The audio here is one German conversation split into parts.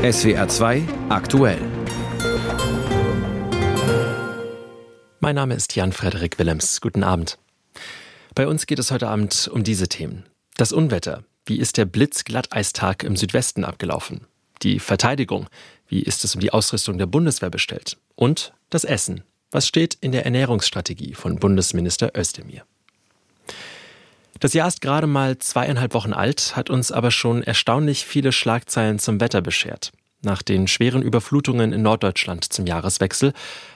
SWR 2 aktuell. Mein Name ist Jan Frederik Willems. Guten Abend. Bei uns geht es heute Abend um diese Themen. Das Unwetter. Wie ist der Blitzglatteistag im Südwesten abgelaufen? Die Verteidigung. Wie ist es um die Ausrüstung der Bundeswehr bestellt? Und das Essen. Was steht in der Ernährungsstrategie von Bundesminister Özdemir? Das Jahr ist gerade mal zweieinhalb Wochen alt, hat uns aber schon erstaunlich viele Schlagzeilen zum Wetter beschert. Nach den schweren Überflutungen in Norddeutschland zum Jahreswechsel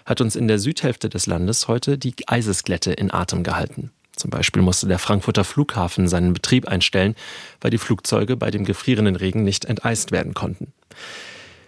hat uns in der Südhälfte des Landes heute die Eisesglätte in Atem gehalten. Zum Beispiel musste der Frankfurter Flughafen seinen Betrieb einstellen, weil die Flugzeuge bei dem gefrierenden Regen nicht enteist werden konnten.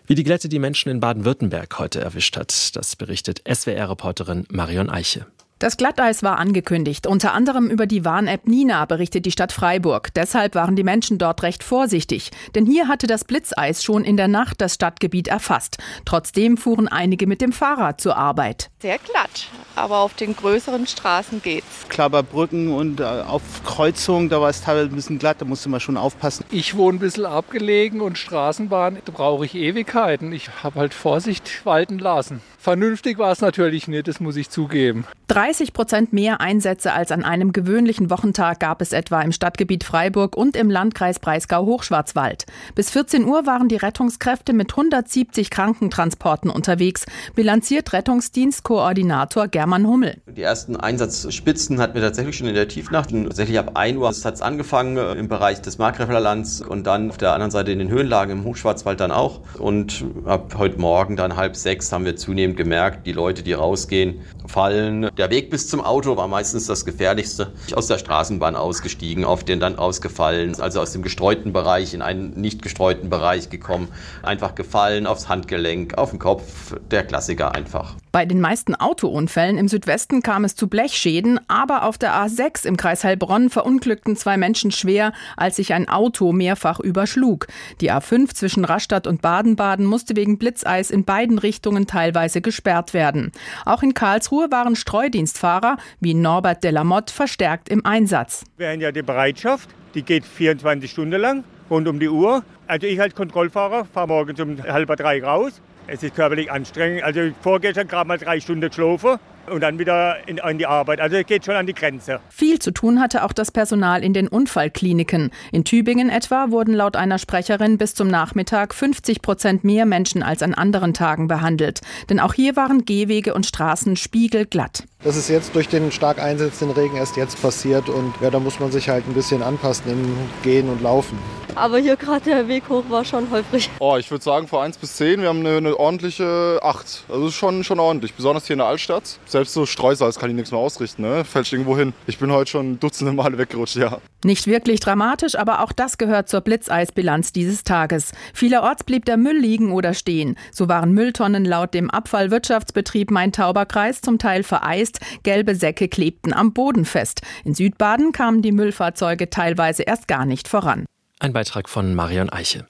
Wie die Glätte die Menschen in Baden-Württemberg heute erwischt hat, das berichtet SWR-Reporterin Marion Eiche. Das Glatteis war angekündigt. Unter anderem über die Warn-App Nina berichtet die Stadt Freiburg. Deshalb waren die Menschen dort recht vorsichtig. Denn hier hatte das Blitzeis schon in der Nacht das Stadtgebiet erfasst. Trotzdem fuhren einige mit dem Fahrrad zur Arbeit. Sehr glatt, aber auf den größeren Straßen geht's. Klapperbrücken und äh, auf Kreuzungen, da war es teilweise ein bisschen glatt, da musste man schon aufpassen. Ich wohne ein bisschen abgelegen und Straßenbahn, da brauche ich Ewigkeiten. Ich habe halt Vorsicht walten lassen. Vernünftig war es natürlich nicht, das muss ich zugeben. 30 Prozent mehr Einsätze als an einem gewöhnlichen Wochentag gab es etwa im Stadtgebiet Freiburg und im Landkreis Breisgau-Hochschwarzwald. Bis 14 Uhr waren die Rettungskräfte mit 170 Krankentransporten unterwegs, bilanziert Rettungsdienstkoordinator German Hummel. Die ersten Einsatzspitzen hatten wir tatsächlich schon in der Tiefnacht. Und tatsächlich ab 1 Uhr hat es angefangen äh, im Bereich des Markgräflerlands und dann auf der anderen Seite in den Höhenlagen im Hochschwarzwald dann auch. Und ab heute Morgen dann halb sechs haben wir zunehmend gemerkt, die Leute, die rausgehen, fallen. Der Weg bis zum Auto war meistens das Gefährlichste. Aus der Straßenbahn ausgestiegen, auf den dann ausgefallen, also aus dem gestreuten Bereich in einen nicht gestreuten Bereich gekommen, einfach gefallen aufs Handgelenk, auf den Kopf, der Klassiker einfach. Bei den meisten Autounfällen im Südwesten kam es zu Blechschäden, aber auf der A6 im Kreis Heilbronn verunglückten zwei Menschen schwer, als sich ein Auto mehrfach überschlug. Die A5 zwischen Rastatt und Baden-Baden musste wegen Blitzeis in beiden Richtungen teilweise gesperrt werden. Auch in Karlsruhe waren Streudienstfahrer wie Norbert Delamotte verstärkt im Einsatz. Wir haben ja die Bereitschaft, die geht 24 Stunden lang, rund um die Uhr. Also ich als Kontrollfahrer fahre morgens um halb drei raus es ist körperlich anstrengend. Also vorgestern gerade mal drei Stunden geschlafen und dann wieder in, in, die Arbeit. Also es geht schon an die Grenze. Viel zu tun hatte auch das Personal in den Unfallkliniken. In Tübingen etwa wurden laut einer Sprecherin bis zum Nachmittag 50 Prozent mehr Menschen als an anderen Tagen behandelt. Denn auch hier waren Gehwege und Straßen spiegelglatt. Das ist jetzt durch den stark einsetzenden Regen erst jetzt passiert und ja, da muss man sich halt ein bisschen anpassen im Gehen und Laufen. Aber hier gerade der Weg hoch war schon holprig. Oh, ich würde sagen, von 1 bis 10, wir haben eine, eine ordentliche 8. Also schon, schon ordentlich, besonders hier in der Altstadt. Selbst so Streusalz kann ich nichts mehr ausrichten, ne? Fällt irgendwo hin. Ich bin heute schon dutzende Male weggerutscht, ja. Nicht wirklich dramatisch, aber auch das gehört zur Blitzeisbilanz dieses Tages. Vielerorts blieb der Müll liegen oder stehen. So waren Mülltonnen laut dem Abfallwirtschaftsbetrieb Main-Tauber-Kreis zum Teil vereist, gelbe Säcke klebten am Boden fest. In Südbaden kamen die Müllfahrzeuge teilweise erst gar nicht voran. Ein Beitrag von Marion Eiche.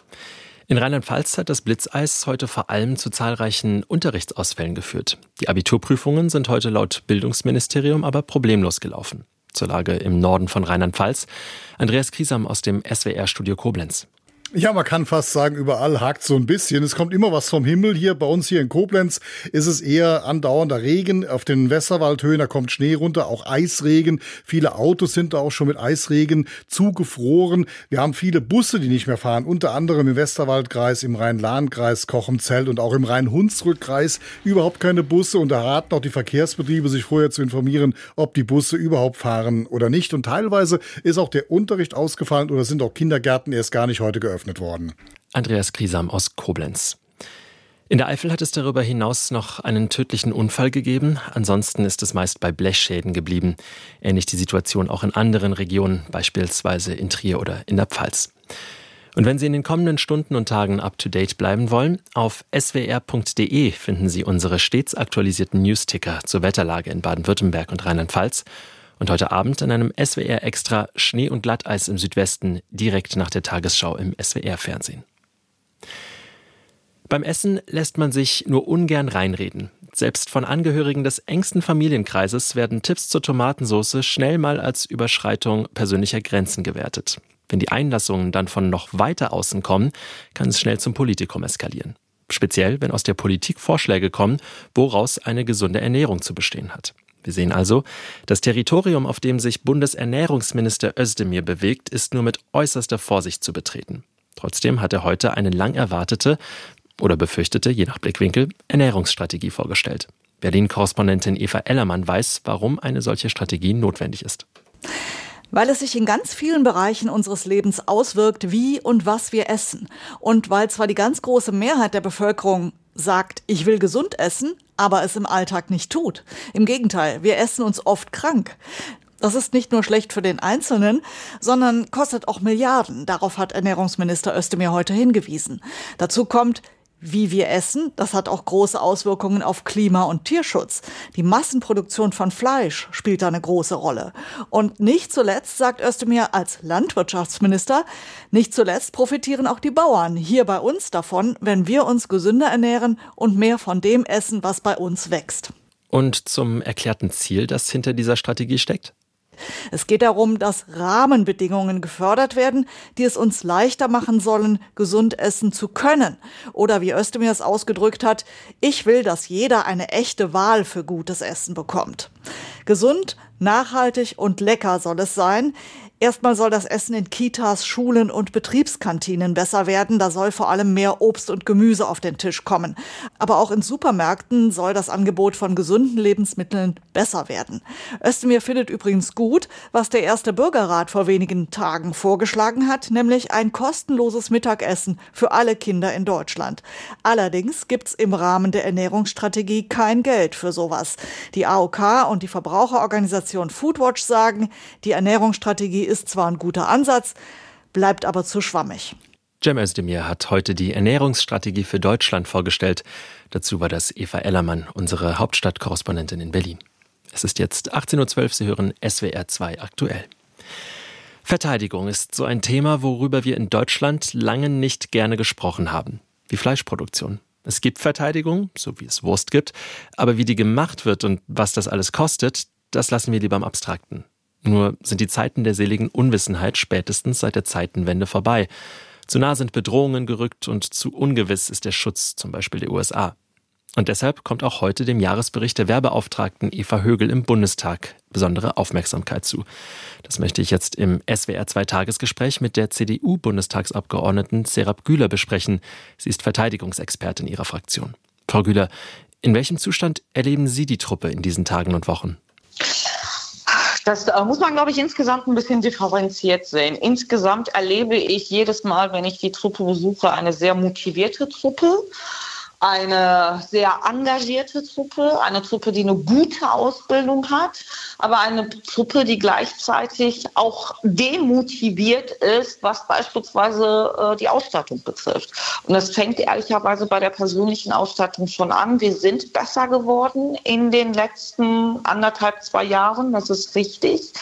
In Rheinland-Pfalz hat das Blitzeis heute vor allem zu zahlreichen Unterrichtsausfällen geführt. Die Abiturprüfungen sind heute laut Bildungsministerium aber problemlos gelaufen. Zur Lage im Norden von Rheinland-Pfalz. Andreas Kriesam aus dem SWR-Studio Koblenz. Ja, man kann fast sagen, überall hakt so ein bisschen. Es kommt immer was vom Himmel. Hier bei uns hier in Koblenz ist es eher andauernder Regen. Auf den Westerwaldhöhen, da kommt Schnee runter, auch Eisregen. Viele Autos sind da auch schon mit Eisregen zugefroren. Wir haben viele Busse, die nicht mehr fahren, unter anderem im Westerwaldkreis, im Rhein-Lahn-Kreis, Kochenzell und auch im Rhein-Hunsrück-Kreis überhaupt keine Busse. Und da raten auch die Verkehrsbetriebe, sich vorher zu informieren, ob die Busse überhaupt fahren oder nicht. Und teilweise ist auch der Unterricht ausgefallen oder sind auch Kindergärten erst gar nicht heute geöffnet eröffnet worden. Andreas Kriesam aus Koblenz. In der Eifel hat es darüber hinaus noch einen tödlichen Unfall gegeben. Ansonsten ist es meist bei Blechschäden geblieben. Ähnlich die Situation auch in anderen Regionen, beispielsweise in Trier oder in der Pfalz. Und wenn Sie in den kommenden Stunden und Tagen up-to-date bleiben wollen, auf swr.de finden Sie unsere stets aktualisierten Newsticker zur Wetterlage in Baden-Württemberg und Rheinland-Pfalz und heute Abend in einem SWR Extra Schnee und Glatteis im Südwesten, direkt nach der Tagesschau im SWR-Fernsehen. Beim Essen lässt man sich nur ungern reinreden. Selbst von Angehörigen des engsten Familienkreises werden Tipps zur Tomatensauce schnell mal als Überschreitung persönlicher Grenzen gewertet. Wenn die Einlassungen dann von noch weiter außen kommen, kann es schnell zum Politikum eskalieren. Speziell, wenn aus der Politik Vorschläge kommen, woraus eine gesunde Ernährung zu bestehen hat. Wir sehen also, das Territorium, auf dem sich Bundesernährungsminister Özdemir bewegt, ist nur mit äußerster Vorsicht zu betreten. Trotzdem hat er heute eine lang erwartete oder befürchtete, je nach Blickwinkel, Ernährungsstrategie vorgestellt. Berlin-Korrespondentin Eva Ellermann weiß, warum eine solche Strategie notwendig ist. Weil es sich in ganz vielen Bereichen unseres Lebens auswirkt, wie und was wir essen. Und weil zwar die ganz große Mehrheit der Bevölkerung sagt, ich will gesund essen, aber es im Alltag nicht tut. Im Gegenteil, wir essen uns oft krank. Das ist nicht nur schlecht für den Einzelnen, sondern kostet auch Milliarden. Darauf hat Ernährungsminister Özdemir heute hingewiesen. Dazu kommt, wie wir essen, das hat auch große Auswirkungen auf Klima- und Tierschutz. Die Massenproduktion von Fleisch spielt da eine große Rolle. Und nicht zuletzt, sagt Özdemir als Landwirtschaftsminister, nicht zuletzt profitieren auch die Bauern hier bei uns davon, wenn wir uns gesünder ernähren und mehr von dem essen, was bei uns wächst. Und zum erklärten Ziel, das hinter dieser Strategie steckt? Es geht darum, dass Rahmenbedingungen gefördert werden, die es uns leichter machen sollen, gesund essen zu können. Oder wie Özdemir es ausgedrückt hat, ich will, dass jeder eine echte Wahl für gutes Essen bekommt. Gesund, nachhaltig und lecker soll es sein. Erstmal soll das Essen in Kitas, Schulen und Betriebskantinen besser werden. Da soll vor allem mehr Obst und Gemüse auf den Tisch kommen. Aber auch in Supermärkten soll das Angebot von gesunden Lebensmitteln besser werden. Özdemir findet übrigens gut, was der erste Bürgerrat vor wenigen Tagen vorgeschlagen hat, nämlich ein kostenloses Mittagessen für alle Kinder in Deutschland. Allerdings gibt's im Rahmen der Ernährungsstrategie kein Geld für sowas. Die AOK und die Verbraucherorganisation Foodwatch sagen, die Ernährungsstrategie ist zwar ein guter Ansatz, bleibt aber zu schwammig. Cem Özdemir hat heute die Ernährungsstrategie für Deutschland vorgestellt. Dazu war das Eva Ellermann, unsere Hauptstadtkorrespondentin in Berlin. Es ist jetzt 18.12 Uhr, Sie hören SWR 2 aktuell. Verteidigung ist so ein Thema, worüber wir in Deutschland lange nicht gerne gesprochen haben. Wie Fleischproduktion. Es gibt Verteidigung, so wie es Wurst gibt, aber wie die gemacht wird und was das alles kostet, das lassen wir lieber im Abstrakten. Nur sind die Zeiten der seligen Unwissenheit spätestens seit der Zeitenwende vorbei. Zu nah sind Bedrohungen gerückt und zu ungewiss ist der Schutz zum Beispiel der USA. Und deshalb kommt auch heute dem Jahresbericht der Werbeauftragten Eva Högel im Bundestag besondere Aufmerksamkeit zu. Das möchte ich jetzt im SWR 2 Tagesgespräch mit der CDU-Bundestagsabgeordneten Serap Güler besprechen. Sie ist Verteidigungsexpertin ihrer Fraktion. Frau Güler, in welchem Zustand erleben Sie die Truppe in diesen Tagen und Wochen? Das äh, muss man, glaube ich, insgesamt ein bisschen differenziert sehen. Insgesamt erlebe ich jedes Mal, wenn ich die Truppe besuche, eine sehr motivierte Truppe eine sehr engagierte Truppe, eine Truppe, die eine gute Ausbildung hat, aber eine Truppe, die gleichzeitig auch demotiviert ist, was beispielsweise äh, die Ausstattung betrifft. Und das fängt ehrlicherweise bei der persönlichen Ausstattung schon an. Wir sind besser geworden in den letzten anderthalb, zwei Jahren, das ist richtig.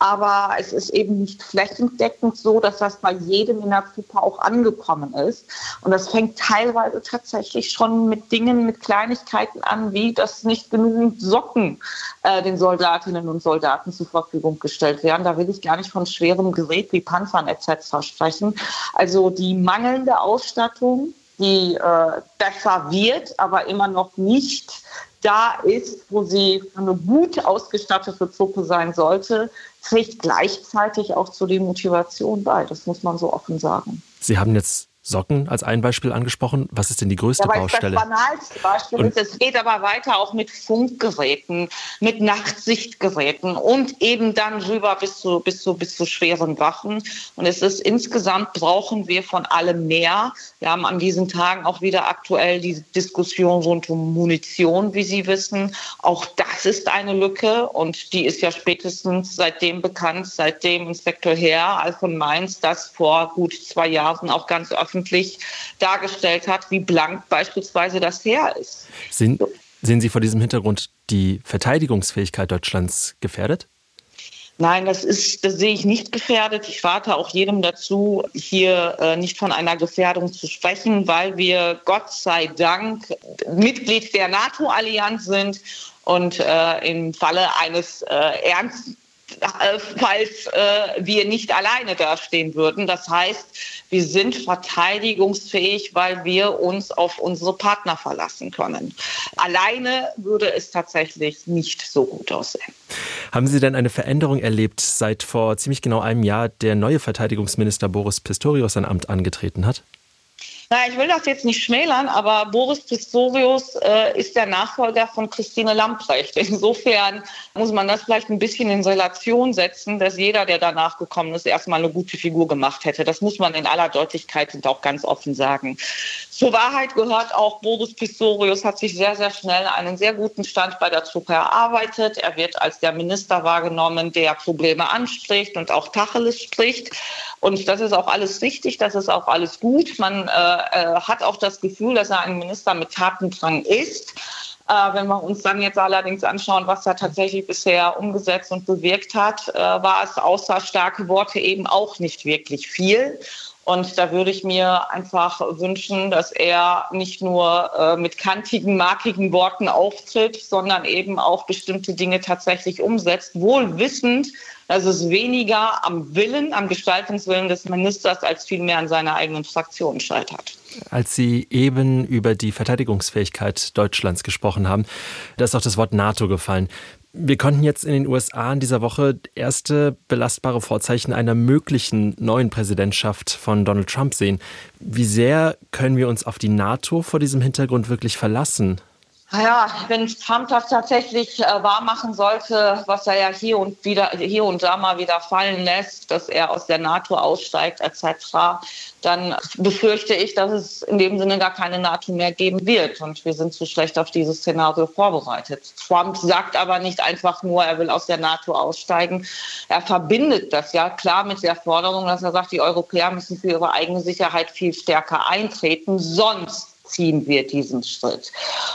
Aber es ist eben nicht flächendeckend so, dass das bei jedem in der Truppe auch angekommen ist. Und das fängt teilweise tatsächlich schon mit Dingen, mit Kleinigkeiten an, wie dass nicht genügend Socken äh, den Soldatinnen und Soldaten zur Verfügung gestellt werden. Da will ich gar nicht von schwerem Gerät wie Panzern etc. sprechen. Also die mangelnde Ausstattung, die äh, besser wird, aber immer noch nicht da ist, wo sie eine gut ausgestattete Truppe sein sollte, trägt gleichzeitig auch zu der Motivation bei. Das muss man so offen sagen. Sie haben jetzt Socken als ein Beispiel angesprochen. Was ist denn die größte ja, Baustelle? Das banalste Beispiel und ist, es geht aber weiter auch mit Funkgeräten, mit Nachtsichtgeräten und eben dann rüber bis zu, bis zu, bis zu schweren Waffen. Und es ist insgesamt brauchen wir von allem mehr. Wir haben an diesen Tagen auch wieder aktuell die Diskussion rund um Munition, wie Sie wissen. Auch das ist eine Lücke und die ist ja spätestens seitdem bekannt, seitdem Inspektor Herr Alfon Mainz das vor gut zwei Jahren auch ganz öffentlich öffentlich dargestellt hat, wie blank beispielsweise das her ist. Sind, sehen Sie vor diesem Hintergrund die Verteidigungsfähigkeit Deutschlands gefährdet? Nein, das ist, das sehe ich nicht gefährdet. Ich rate auch jedem dazu, hier äh, nicht von einer Gefährdung zu sprechen, weil wir Gott sei Dank Mitglied der NATO-Allianz sind und äh, im Falle eines äh, ernst äh, falls äh, wir nicht alleine dastehen würden. Das heißt, wir sind verteidigungsfähig, weil wir uns auf unsere Partner verlassen können. Alleine würde es tatsächlich nicht so gut aussehen. Haben Sie denn eine Veränderung erlebt, seit vor ziemlich genau einem Jahr der neue Verteidigungsminister Boris Pistorius sein Amt angetreten hat? Na, ich will das jetzt nicht schmälern, aber Boris Pistorius äh, ist der Nachfolger von Christine Lamprecht. Insofern muss man das vielleicht ein bisschen in Relation setzen, dass jeder, der danach gekommen ist, erstmal eine gute Figur gemacht hätte. Das muss man in aller Deutlichkeit und auch ganz offen sagen. Zur Wahrheit gehört auch, Boris Pistorius hat sich sehr, sehr schnell einen sehr guten Stand bei der Truppe erarbeitet. Er wird als der Minister wahrgenommen, der Probleme anspricht und auch Tacheles spricht. Und das ist auch alles richtig, das ist auch alles gut. Man äh, äh, hat auch das Gefühl, dass er ein Minister mit Tatendrang ist. Äh, wenn wir uns dann jetzt allerdings anschauen, was er tatsächlich bisher umgesetzt und bewirkt hat, äh, war es außer starke Worte eben auch nicht wirklich viel. Und da würde ich mir einfach wünschen, dass er nicht nur äh, mit kantigen, markigen Worten auftritt, sondern eben auch bestimmte Dinge tatsächlich umsetzt, wohl wissend, dass es weniger am Willen, am Gestaltungswillen des Ministers als vielmehr an seiner eigenen Fraktion scheitert. Als Sie eben über die Verteidigungsfähigkeit Deutschlands gesprochen haben, da ist auch das Wort NATO gefallen. Wir konnten jetzt in den USA in dieser Woche erste belastbare Vorzeichen einer möglichen neuen Präsidentschaft von Donald Trump sehen. Wie sehr können wir uns auf die NATO vor diesem Hintergrund wirklich verlassen? Ja, wenn Trump das tatsächlich äh, wahrmachen sollte, was er ja hier und wieder hier und da mal wieder fallen lässt, dass er aus der NATO aussteigt etc., dann befürchte ich, dass es in dem Sinne gar keine NATO mehr geben wird. Und wir sind zu schlecht auf dieses Szenario vorbereitet. Trump sagt aber nicht einfach nur, er will aus der NATO aussteigen. Er verbindet das ja klar mit der Forderung, dass er sagt, die Europäer müssen für ihre eigene Sicherheit viel stärker eintreten, sonst ziehen wir diesen Schritt.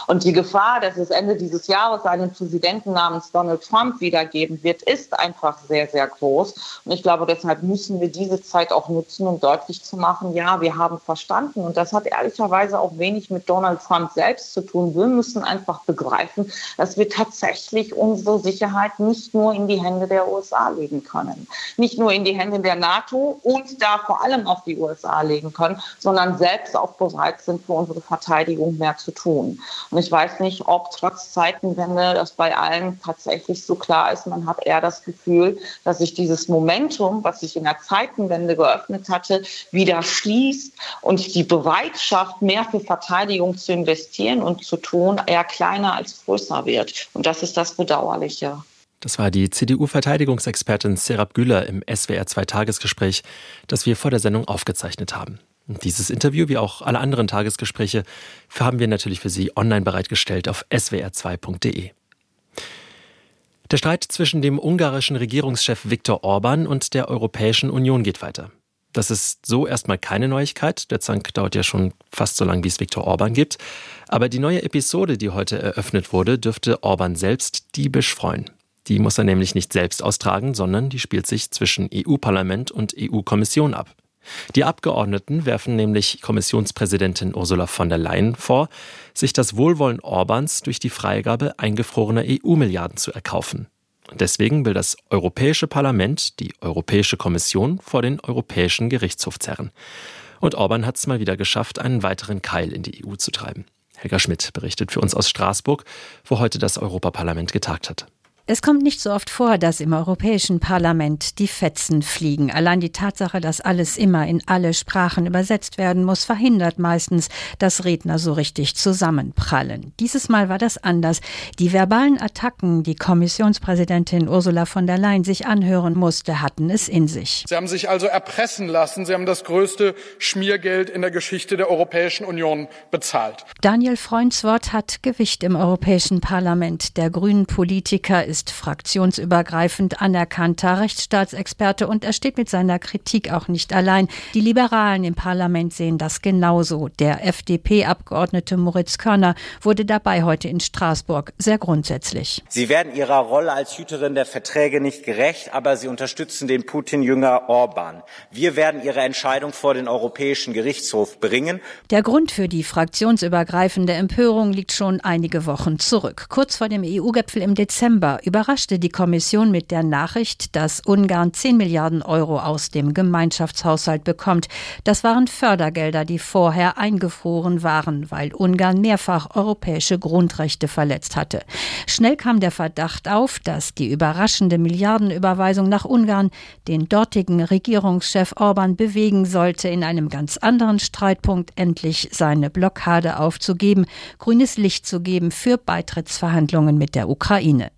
Und die Gefahr, dass es Ende dieses Jahres einen Präsidenten namens Donald Trump wiedergeben wird, ist einfach sehr, sehr groß. Und ich glaube, deshalb müssen wir diese Zeit auch nutzen, um deutlich zu machen, ja, wir haben verstanden. Und das hat ehrlicherweise auch wenig mit Donald Trump selbst zu tun. Wir müssen einfach begreifen, dass wir tatsächlich unsere Sicherheit nicht nur in die Hände der USA legen können. Nicht nur in die Hände der NATO und da vor allem auf die USA legen können, sondern selbst auch bereit sind, für unsere Verteidigung mehr zu tun. Und ich weiß nicht, ob trotz Zeitenwende das bei allen tatsächlich so klar ist. Man hat eher das Gefühl, dass sich dieses Momentum, was sich in der Zeitenwende geöffnet hatte, wieder schließt und die Bereitschaft, mehr für Verteidigung zu investieren und zu tun, eher kleiner als größer wird. Und das ist das Bedauerliche. Das war die CDU-Verteidigungsexpertin Serap Güller im SWR-2-Tagesgespräch, das wir vor der Sendung aufgezeichnet haben. Dieses Interview, wie auch alle anderen Tagesgespräche, haben wir natürlich für Sie online bereitgestellt auf swr2.de. Der Streit zwischen dem ungarischen Regierungschef Viktor Orban und der Europäischen Union geht weiter. Das ist so erstmal keine Neuigkeit. Der Zank dauert ja schon fast so lange, wie es Viktor Orban gibt. Aber die neue Episode, die heute eröffnet wurde, dürfte Orban selbst diebisch freuen. Die muss er nämlich nicht selbst austragen, sondern die spielt sich zwischen EU-Parlament und EU-Kommission ab. Die Abgeordneten werfen nämlich Kommissionspräsidentin Ursula von der Leyen vor, sich das Wohlwollen Orbans durch die Freigabe eingefrorener EU-Milliarden zu erkaufen. Deswegen will das Europäische Parlament die Europäische Kommission vor den Europäischen Gerichtshof zerren. Und Orban hat es mal wieder geschafft, einen weiteren Keil in die EU zu treiben. Helga Schmidt berichtet für uns aus Straßburg, wo heute das Europaparlament getagt hat. Es kommt nicht so oft vor, dass im Europäischen Parlament die Fetzen fliegen. Allein die Tatsache, dass alles immer in alle Sprachen übersetzt werden muss, verhindert meistens, dass Redner so richtig zusammenprallen. Dieses Mal war das anders. Die verbalen Attacken, die Kommissionspräsidentin Ursula von der Leyen sich anhören musste, hatten es in sich. Sie haben sich also erpressen lassen. Sie haben das größte Schmiergeld in der Geschichte der Europäischen Union bezahlt. Daniel Freundswort hat Gewicht im Europäischen Parlament. Der grünen Politiker ist ist fraktionsübergreifend anerkannter Rechtsstaatsexperte und er steht mit seiner Kritik auch nicht allein. Die Liberalen im Parlament sehen das genauso. Der FDP-Abgeordnete Moritz Körner wurde dabei heute in Straßburg sehr grundsätzlich. Sie werden ihrer Rolle als Hüterin der Verträge nicht gerecht, aber sie unterstützen den Putin-Jünger Orban. Wir werden ihre Entscheidung vor den Europäischen Gerichtshof bringen. Der Grund für die fraktionsübergreifende Empörung liegt schon einige Wochen zurück. Kurz vor dem EU-Gipfel im Dezember überraschte die Kommission mit der Nachricht, dass Ungarn 10 Milliarden Euro aus dem Gemeinschaftshaushalt bekommt. Das waren Fördergelder, die vorher eingefroren waren, weil Ungarn mehrfach europäische Grundrechte verletzt hatte. Schnell kam der Verdacht auf, dass die überraschende Milliardenüberweisung nach Ungarn den dortigen Regierungschef Orban bewegen sollte, in einem ganz anderen Streitpunkt endlich seine Blockade aufzugeben, grünes Licht zu geben für Beitrittsverhandlungen mit der Ukraine.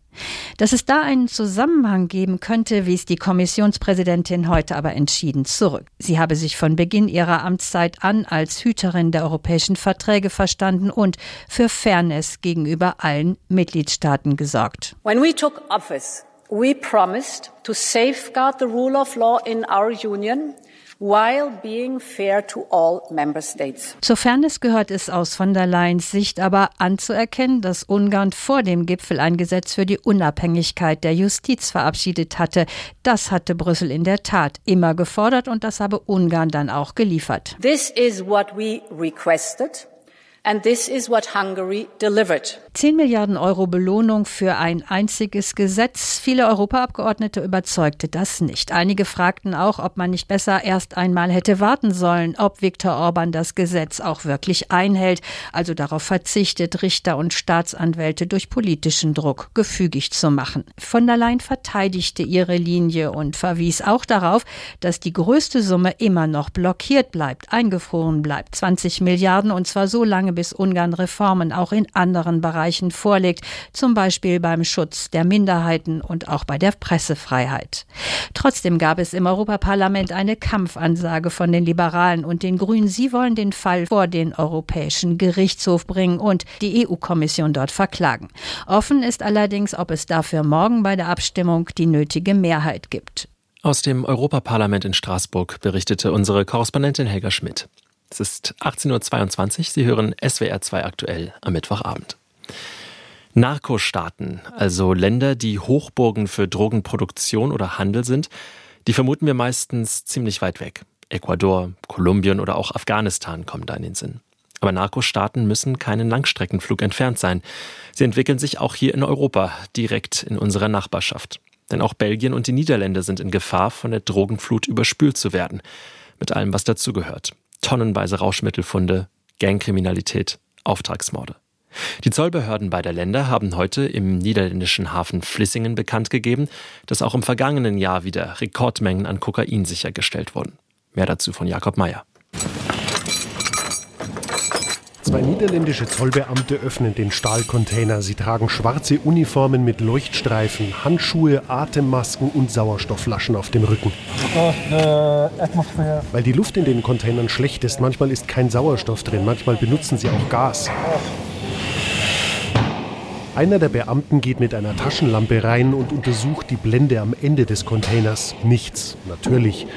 Dass es da einen Zusammenhang geben könnte, wies die Kommissionspräsidentin heute aber entschieden zurück. Sie habe sich von Beginn ihrer Amtszeit an als Hüterin der europäischen Verträge verstanden und für Fairness gegenüber allen Mitgliedstaaten gesorgt. When we took office, we promised to safeguard the rule of law in our union while being fair to all member states. Zur Fairness gehört es aus von der Leyens Sicht aber anzuerkennen, dass Ungarn vor dem Gipfel ein Gesetz für die Unabhängigkeit der Justiz verabschiedet hatte. Das hatte Brüssel in der Tat immer gefordert und das habe Ungarn dann auch geliefert. This is what we requested. And this is what Hungary delivered. 10 Milliarden Euro Belohnung für ein einziges Gesetz. Viele Europaabgeordnete überzeugte das nicht. Einige fragten auch, ob man nicht besser erst einmal hätte warten sollen, ob Viktor Orban das Gesetz auch wirklich einhält, also darauf verzichtet, Richter und Staatsanwälte durch politischen Druck gefügig zu machen. Von der Leyen verteidigte ihre Linie und verwies auch darauf, dass die größte Summe immer noch blockiert bleibt, eingefroren bleibt. 20 Milliarden und zwar so lange, bis Ungarn Reformen auch in anderen Bereichen vorlegt, zum Beispiel beim Schutz der Minderheiten und auch bei der Pressefreiheit. Trotzdem gab es im Europaparlament eine Kampfansage von den Liberalen und den Grünen. Sie wollen den Fall vor den Europäischen Gerichtshof bringen und die EU-Kommission dort verklagen. Offen ist allerdings, ob es dafür morgen bei der Abstimmung die nötige Mehrheit gibt. Aus dem Europaparlament in Straßburg berichtete unsere Korrespondentin Helga Schmidt. Es ist 18.22 Uhr. Sie hören SWR 2 aktuell am Mittwochabend. Narkostaaten, also Länder, die Hochburgen für Drogenproduktion oder Handel sind, die vermuten wir meistens ziemlich weit weg. Ecuador, Kolumbien oder auch Afghanistan kommen da in den Sinn. Aber Narkostaaten müssen keinen Langstreckenflug entfernt sein. Sie entwickeln sich auch hier in Europa, direkt in unserer Nachbarschaft. Denn auch Belgien und die Niederländer sind in Gefahr, von der Drogenflut überspült zu werden. Mit allem, was dazugehört tonnenweise Rauschmittelfunde, Gangkriminalität, Auftragsmorde. Die Zollbehörden beider Länder haben heute im niederländischen Hafen Flissingen bekannt gegeben, dass auch im vergangenen Jahr wieder Rekordmengen an Kokain sichergestellt wurden. Mehr dazu von Jakob Mayer. Zwei niederländische Zollbeamte öffnen den Stahlcontainer. Sie tragen schwarze Uniformen mit Leuchtstreifen, Handschuhe, Atemmasken und Sauerstoffflaschen auf dem Rücken. Weil die Luft in den Containern schlecht ist, manchmal ist kein Sauerstoff drin, manchmal benutzen sie auch Gas. Einer der Beamten geht mit einer Taschenlampe rein und untersucht die Blende am Ende des Containers. Nichts, natürlich.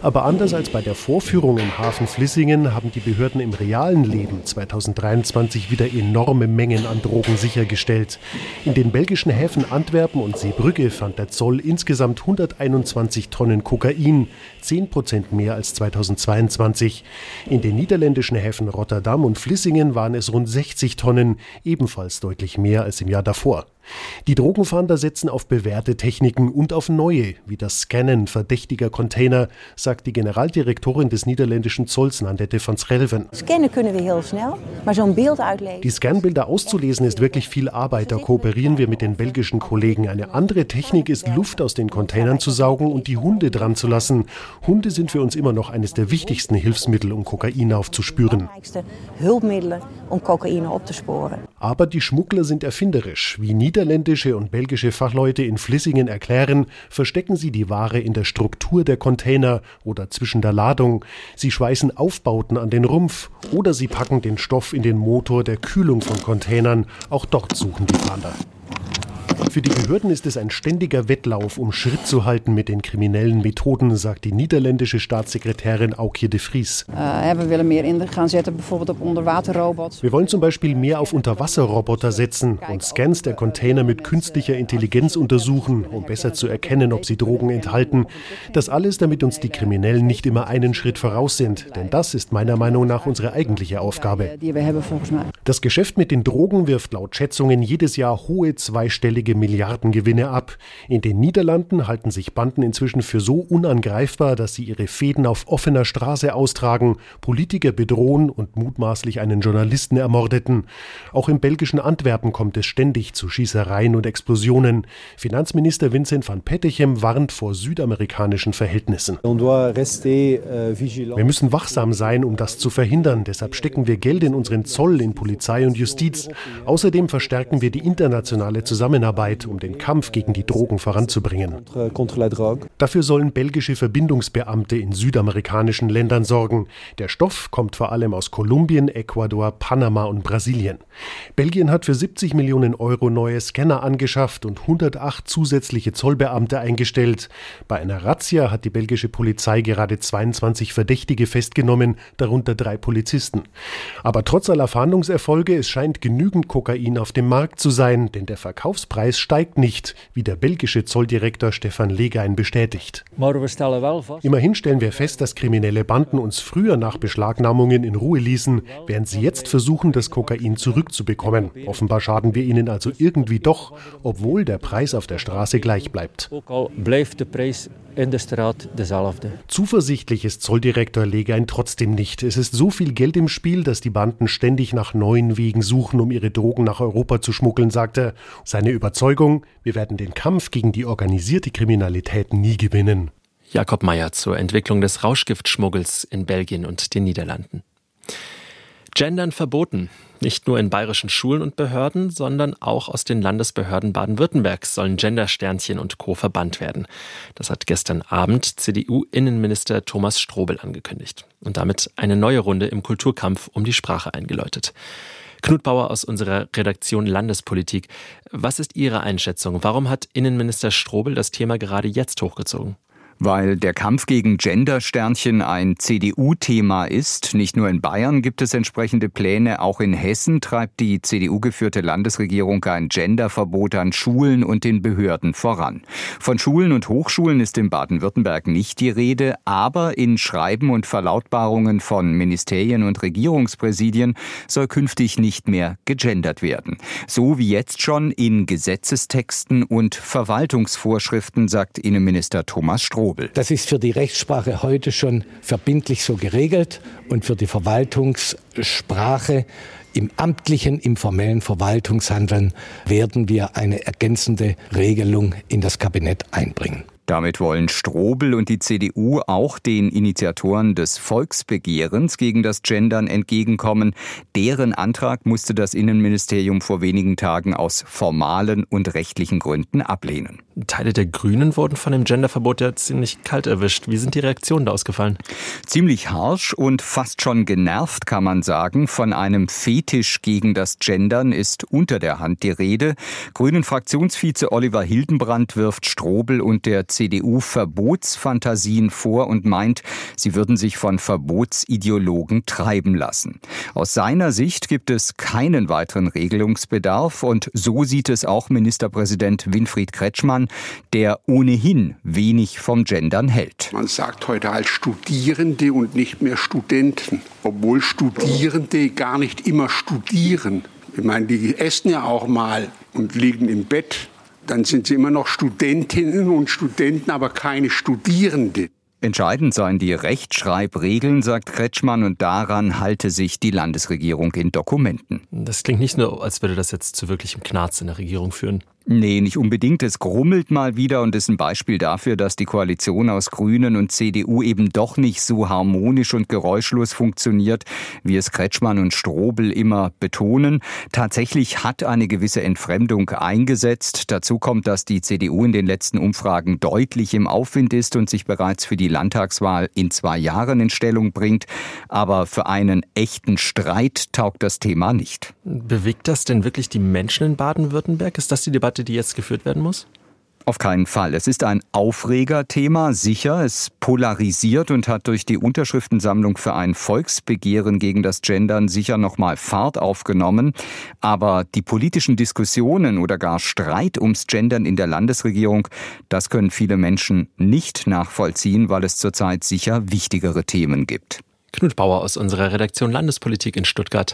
Aber anders als bei der Vorführung im Hafen Flissingen haben die Behörden im realen Leben 2023 wieder enorme Mengen an Drogen sichergestellt. In den belgischen Häfen Antwerpen und Seebrücke fand der Zoll insgesamt 121 Tonnen Kokain, 10 Prozent mehr als 2022. In den niederländischen Häfen Rotterdam und Flissingen waren es rund 60 Tonnen, ebenfalls deutlich mehr als im Jahr davor. Die Drogenfahnder setzen auf bewährte Techniken und auf neue, wie das Scannen verdächtiger Container, sagt die Generaldirektorin des niederländischen Zolls Nandette van Schelven. Scannen können wir heel schnell, maar zo'n Bild uitlezen. Die Scanbilder auszulesen ist wirklich viel Arbeit, da kooperieren wir mit den belgischen Kollegen. Eine andere Technik ist, Luft aus den Containern zu saugen und die Hunde dran zu lassen. Hunde sind für uns immer noch eines der wichtigsten Hilfsmittel, um Kokain aufzuspüren. Aber die Schmuggler sind erfinderisch. Wie niederländische und belgische Fachleute in Flissingen erklären, verstecken sie die Ware in der Struktur der Container oder zwischen der Ladung. Sie schweißen Aufbauten an den Rumpf oder sie packen den Stoff in den Motor der Kühlung von Containern. Auch dort suchen die Fahnder. Für die Behörden ist es ein ständiger Wettlauf, um Schritt zu halten mit den kriminellen Methoden, sagt die niederländische Staatssekretärin Aukje de Vries. Onderwaterrobots. Wir wollen zum Beispiel mehr auf Unterwasserroboter setzen und Scans der Container mit künstlicher Intelligenz untersuchen, um besser zu erkennen, ob sie Drogen enthalten. Das alles, damit uns die Kriminellen nicht immer einen Schritt voraus sind, denn das ist meiner Meinung nach unsere eigentliche Aufgabe. Das Geschäft mit den Drogen wirft laut Schätzungen jedes Jahr hohe zweistellige einmalige Milliardengewinne ab. In den Niederlanden halten sich Banden inzwischen für so unangreifbar, dass sie ihre Fäden auf offener Straße austragen, Politiker bedrohen und mutmaßlich einen Journalisten ermordeten. Auch im belgischen Antwerpen kommt es ständig zu Schießereien und Explosionen. Finanzminister Vincent van Pettechem warnt vor südamerikanischen Verhältnissen. Wir müssen wachsam sein, um das zu verhindern. Deshalb stecken wir Geld in unseren Zoll, in Polizei und Justiz. Außerdem verstärken wir die internationale Zusammenarbeit, um den Kampf gegen die Drogen voranzubringen. Dafür sollen belgische Verbindungsbeamte in südamerikanischen Ländern sorgen. Der Stoff kommt vor allem aus Kolumbien, Ecuador, Panama und Brasilien. Belgien hat für 70 Millionen Euro neue Scanner angeschafft und 108 zusätzliche Zollbeamte eingestellt. Bei einer Razzia hat die belgische Polizei gerade 22 Verdächtige festgenommen, darunter drei Polizisten. Aber trotz aller Fahndungserfolge, es scheint genügend Kokain auf dem Markt zu sein, denn der Verkaufspreis steigt nicht, wie der belgische Zolldirektor Stefan Legein bestätigt. Immerhin stellen wir fest, dass kriminelle Banden uns früher nach Beschlagnahmungen in Ruhe ließen, während sie jetzt versuchen, das Kokain zurückzubekommen. Offenbar schaden wir ihnen also irgendwie doch, obwohl der Preis auf der Straße gleich bleibt. Zuversichtlich ist Zolldirektor Legein trotzdem nicht. Es ist so viel Geld im Spiel, dass die Banden ständig nach neuen Wegen suchen, um ihre Drogen nach Europa zu schmuggeln, sagt er. Seine Überzeugung, wir werden den Kampf gegen die organisierte Kriminalität nie gewinnen. Jakob Mayer zur Entwicklung des Rauschgiftschmuggels in Belgien und den Niederlanden. Gendern verboten. Nicht nur in bayerischen Schulen und Behörden, sondern auch aus den Landesbehörden Baden-Württembergs sollen Gendersternchen und Co. verbannt werden. Das hat gestern Abend CDU-Innenminister Thomas Strobel angekündigt und damit eine neue Runde im Kulturkampf um die Sprache eingeläutet. Knut Bauer aus unserer Redaktion Landespolitik. Was ist Ihre Einschätzung? Warum hat Innenminister Strobel das Thema gerade jetzt hochgezogen? Weil der Kampf gegen Gendersternchen ein CDU-Thema ist. Nicht nur in Bayern gibt es entsprechende Pläne, auch in Hessen treibt die CDU-geführte Landesregierung ein Genderverbot an Schulen und den Behörden voran. Von Schulen und Hochschulen ist in Baden-Württemberg nicht die Rede, aber in Schreiben und Verlautbarungen von Ministerien und Regierungspräsidien soll künftig nicht mehr gegendert werden. So wie jetzt schon in Gesetzestexten und Verwaltungsvorschriften, sagt Innenminister Thomas Stroh. Strobel. Das ist für die Rechtssprache heute schon verbindlich so geregelt und für die Verwaltungssprache im amtlichen, im formellen Verwaltungshandeln werden wir eine ergänzende Regelung in das Kabinett einbringen. Damit wollen Strobel und die CDU auch den Initiatoren des Volksbegehrens gegen das Gendern entgegenkommen. Deren Antrag musste das Innenministerium vor wenigen Tagen aus formalen und rechtlichen Gründen ablehnen. Teile der Grünen wurden von dem Genderverbot ja ziemlich kalt erwischt. Wie sind die Reaktionen da ausgefallen? Ziemlich harsch und fast schon genervt, kann man sagen. Von einem Fetisch gegen das Gendern ist unter der Hand die Rede. Grünen Fraktionsvize Oliver Hildenbrand wirft Strobel und der CDU Verbotsfantasien vor und meint, sie würden sich von Verbotsideologen treiben lassen. Aus seiner Sicht gibt es keinen weiteren Regelungsbedarf und so sieht es auch Ministerpräsident Winfried Kretschmann, der ohnehin wenig vom Gendern hält. Man sagt heute halt Studierende und nicht mehr Studenten, obwohl Studierende gar nicht immer studieren. Ich meine, die essen ja auch mal und liegen im Bett dann sind sie immer noch Studentinnen und Studenten, aber keine Studierende. Entscheidend seien die Rechtschreibregeln, sagt Kretschmann, und daran halte sich die Landesregierung in Dokumenten. Das klingt nicht nur, als würde das jetzt zu wirklichem Knarz in der Regierung führen. Nee, nicht unbedingt. Es grummelt mal wieder und ist ein Beispiel dafür, dass die Koalition aus Grünen und CDU eben doch nicht so harmonisch und geräuschlos funktioniert, wie es Kretschmann und Strobel immer betonen. Tatsächlich hat eine gewisse Entfremdung eingesetzt. Dazu kommt, dass die CDU in den letzten Umfragen deutlich im Aufwind ist und sich bereits für die Landtagswahl in zwei Jahren in Stellung bringt. Aber für einen echten Streit taugt das Thema nicht. Bewegt das denn wirklich die Menschen in Baden-Württemberg? Ist das die Debatte? Debatte, die jetzt geführt werden muss? Auf keinen Fall. Es ist ein Aufregerthema, sicher. Es polarisiert und hat durch die Unterschriftensammlung für ein Volksbegehren gegen das Gendern sicher nochmal Fahrt aufgenommen. Aber die politischen Diskussionen oder gar Streit ums Gendern in der Landesregierung, das können viele Menschen nicht nachvollziehen, weil es zurzeit sicher wichtigere Themen gibt. Knut Bauer aus unserer Redaktion Landespolitik in Stuttgart.